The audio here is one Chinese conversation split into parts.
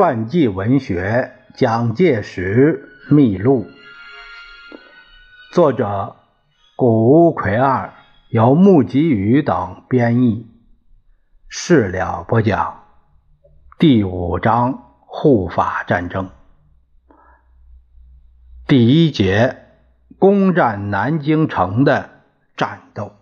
传记文学《蒋介石秘录》，作者谷乌奎二，由木吉宇等编译。事了不讲。第五章护法战争，第一节攻占南京城的战斗。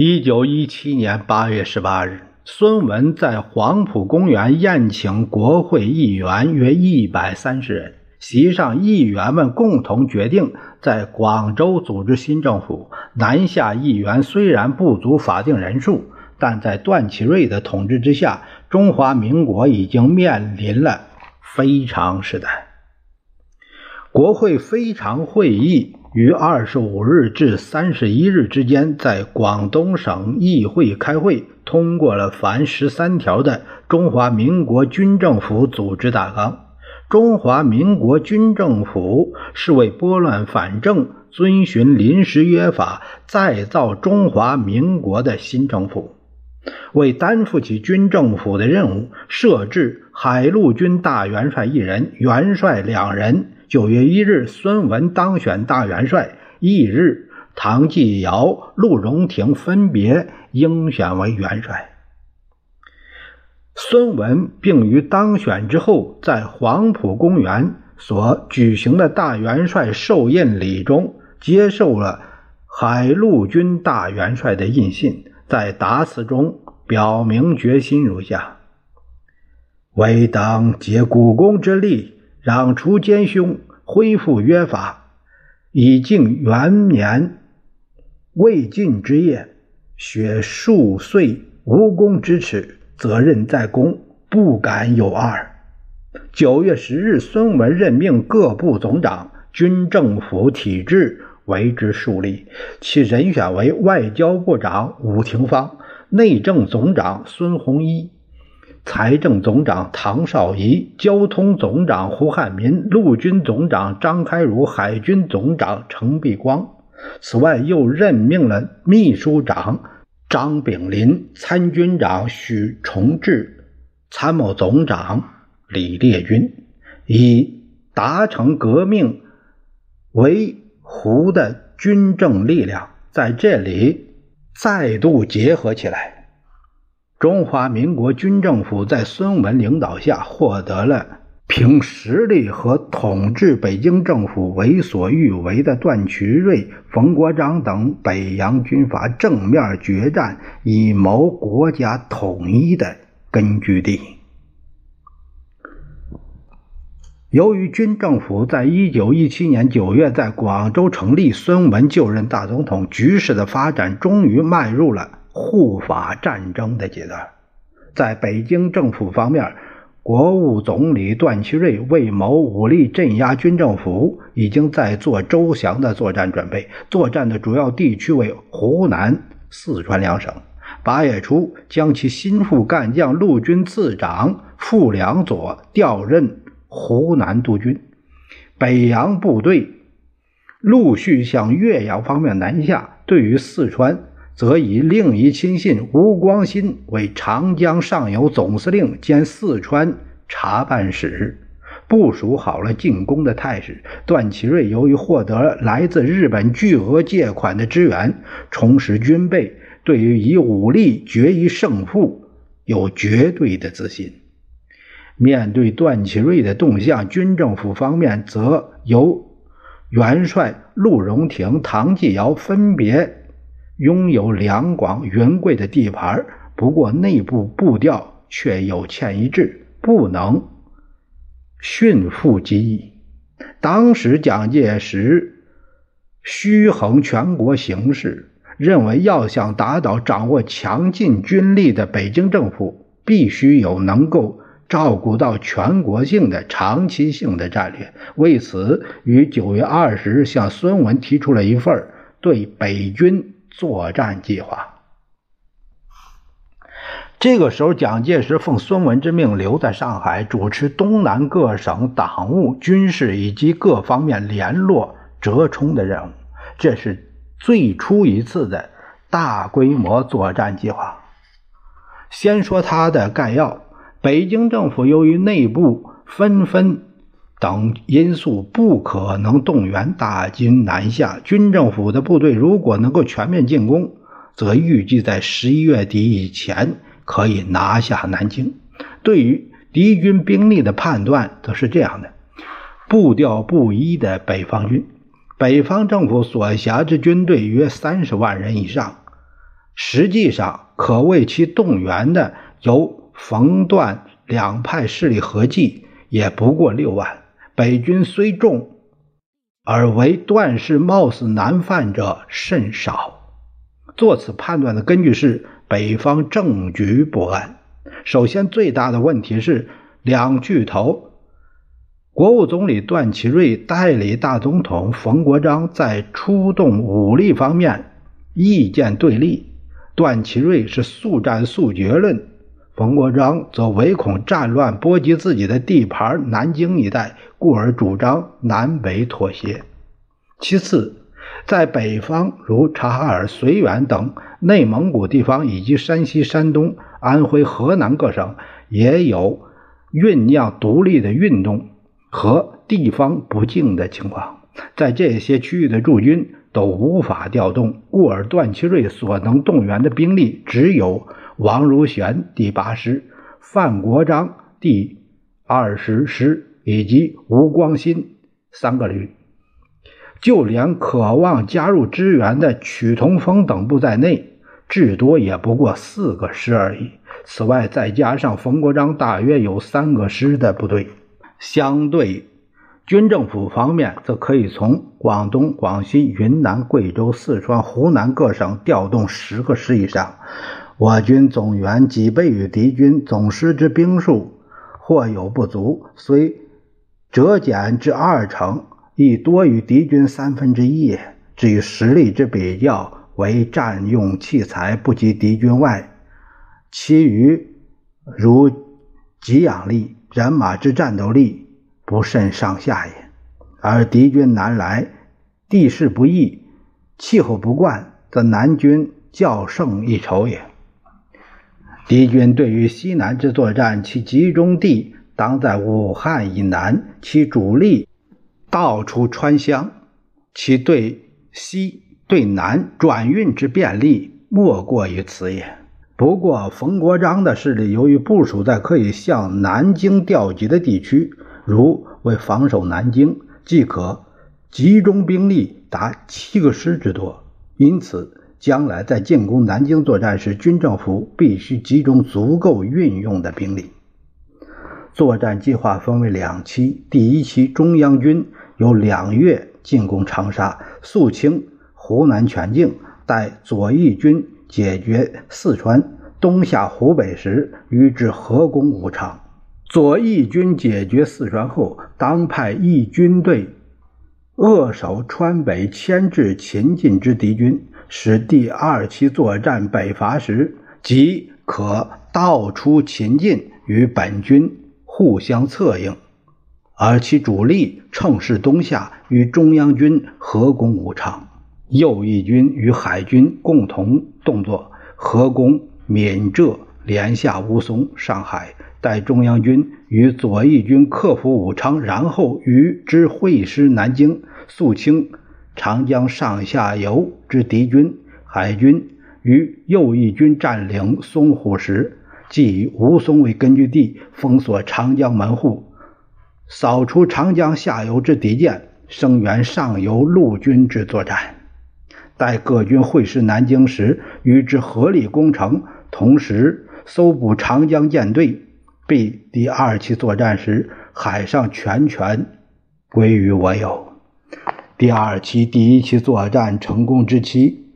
一九一七年八月十八日，孙文在黄埔公园宴请国会议员约一百三十人。席上，议员们共同决定在广州组织新政府。南下议员虽然不足法定人数，但在段祺瑞的统治之下，中华民国已经面临了非常时代。国会非常会议。于二十五日至三十一日之间，在广东省议会开会，通过了凡十三条的中华民国军政府组织大纲。中华民国军政府是为拨乱反正、遵循临时约法、再造中华民国的新政府。为担负起军政府的任务，设置海陆军大元帅一人，元帅两人。九月一日，孙文当选大元帅。翌日，唐继尧、陆荣廷分别应选为元帅。孙文并于当选之后，在黄埔公园所举行的大元帅授印礼中，接受了海陆军大元帅的印信，在答词中表明决心如下：唯当竭股肱之力。攘除奸凶，恢复约法，以尽元年未尽之业，雪数岁无功之耻，责任在公，不敢有二。九月十日，孙文任命各部总长，军政府体制为之树立，其人选为外交部长伍廷芳，内政总长孙洪一。财政总长唐绍仪，交通总长胡汉民，陆军总长张开儒，海军总长程璧光。此外，又任命了秘书长张炳麟、参军长许崇智、参谋总长李烈钧，以达成革命为胡的军政力量在这里再度结合起来。中华民国军政府在孙文领导下获得了凭实力和统治北京政府为所欲为的段祺瑞、冯国璋等北洋军阀正面决战，以谋国家统一的根据地。由于军政府在一九一七年九月在广州成立，孙文就任大总统，局势的发展终于迈入了。护法战争的阶段，在北京政府方面，国务总理段祺瑞为谋武力镇压军政府，已经在做周详的作战准备。作战的主要地区为湖南、四川两省。八月初，将其心腹干将陆军次长傅良佐调任湖南督军。北洋部队陆续向岳阳方面南下。对于四川，则以另一亲信吴光新为长江上游总司令兼四川查办使，部署好了进攻的态势。段祺瑞由于获得来自日本巨额借款的支援，重拾军备，对于以武力决一胜负有绝对的自信。面对段祺瑞的动向，军政府方面则由元帅陆荣廷、唐继尧分别。拥有两广云贵的地盘，不过内部步调却有欠一致，不能驯服机翼。当时蒋介石虚衡全国形势，认为要想打倒掌握强劲军力的北京政府，必须有能够照顾到全国性的长期性的战略。为此，于九月二十日向孙文提出了一份对北军。作战计划。这个时候，蒋介石奉孙文之命留在上海，主持东南各省党务、军事以及各方面联络折冲的任务。这是最初一次的大规模作战计划。先说它的概要：北京政府由于内部纷纷等因素，不可能动员大军南下。军政府的部队如果能够全面进攻，则预计在十一月底以前。可以拿下南京。对于敌军兵力的判断，则是这样的：步调不一的北方军，北方政府所辖之军队约三十万人以上，实际上可为其动员的，由冯段两派势力合计，也不过六万。北军虽众，而为段氏貌似难犯者甚少。做此判断的根据是。北方政局不安。首先，最大的问题是两巨头——国务总理段祺瑞代理大总统冯国璋在出动武力方面意见对立。段祺瑞是速战速决论，冯国璋则唯恐战乱波及自己的地盘南京一带，故而主张南北妥协。其次，在北方，如察哈尔、绥远等内蒙古地方，以及山西、山东、安徽、河南各省，也有酝酿独立的运动和地方不敬的情况。在这些区域的驻军都无法调动，故而段祺瑞所能动员的兵力只有王如玄第八师、范国璋第二十师以及吴光新三个旅。就连渴望加入支援的曲同峰等部在内，至多也不过四个师而已。此外，再加上冯国璋大约有三个师的部队，相对军政府方面，则可以从广东、广西、云南、贵州、四川、湖南各省调动十个师以上。我军总员几倍于敌军总师之兵数，或有不足，虽折减至二成。亦多于敌军三分之一。至于实力之比较，为战用器材不及敌军外，其余如给养力、人马之战斗力不甚上下也。而敌军南来，地势不易，气候不惯，则南军较胜一筹也。敌军对于西南之作战，其集中地当在武汉以南，其主力。到处川湘，其对西对南转运之便利，莫过于此也。不过，冯国璋的势力由于部署在可以向南京调集的地区，如为防守南京，即可集中兵力达七个师之多，因此将来在进攻南京作战时，军政府必须集中足够运用的兵力。作战计划分为两期，第一期中央军有两月进攻长沙，肃清湖南全境，待左翼军解决四川，东下湖北时，与之合攻武昌。左翼军解决四川后，当派一军队扼守川北，牵制秦晋之敌军，使第二期作战北伐时，即可道出秦晋与本军。互相策应，而其主力乘势东下，与中央军合攻武昌。右翼军与海军共同动作，合攻闽浙，连下吴淞、上海。待中央军与左翼军克服武昌，然后与之会师南京，肃清长江上下游之敌军。海军与右翼军占领淞沪时。即以吴淞为根据地，封锁长江门户，扫除长江下游之敌舰，声援上游陆军之作战。待各军会师南京时，与之合力攻城，同时搜捕长江舰队，必第二期作战时，海上全权归于我有。第二期第一期作战成功之期，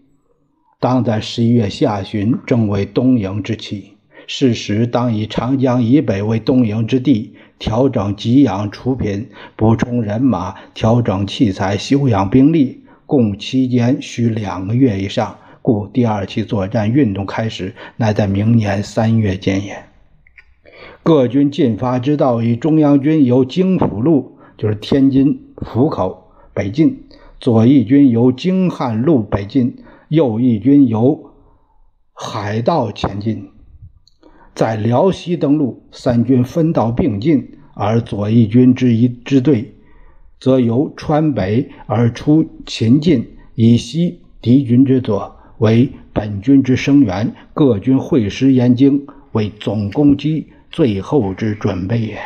当在十一月下旬，正为东营之期。是时，当以长江以北为东营之地，调整给养储品，补充人马，调整器材，休养兵力，共期间需两个月以上，故第二期作战运动开始乃在明年三月建言。各军进发之道，以中央军由京府路，就是天津府口北进；左翼军由京汉路北进，右翼军由海道前进。在辽西登陆，三军分道并进，而左翼军之一支队，则由川北而出秦晋，以西敌军之左，为本军之声援。各军会师燕京，为总攻击。最后之准备也。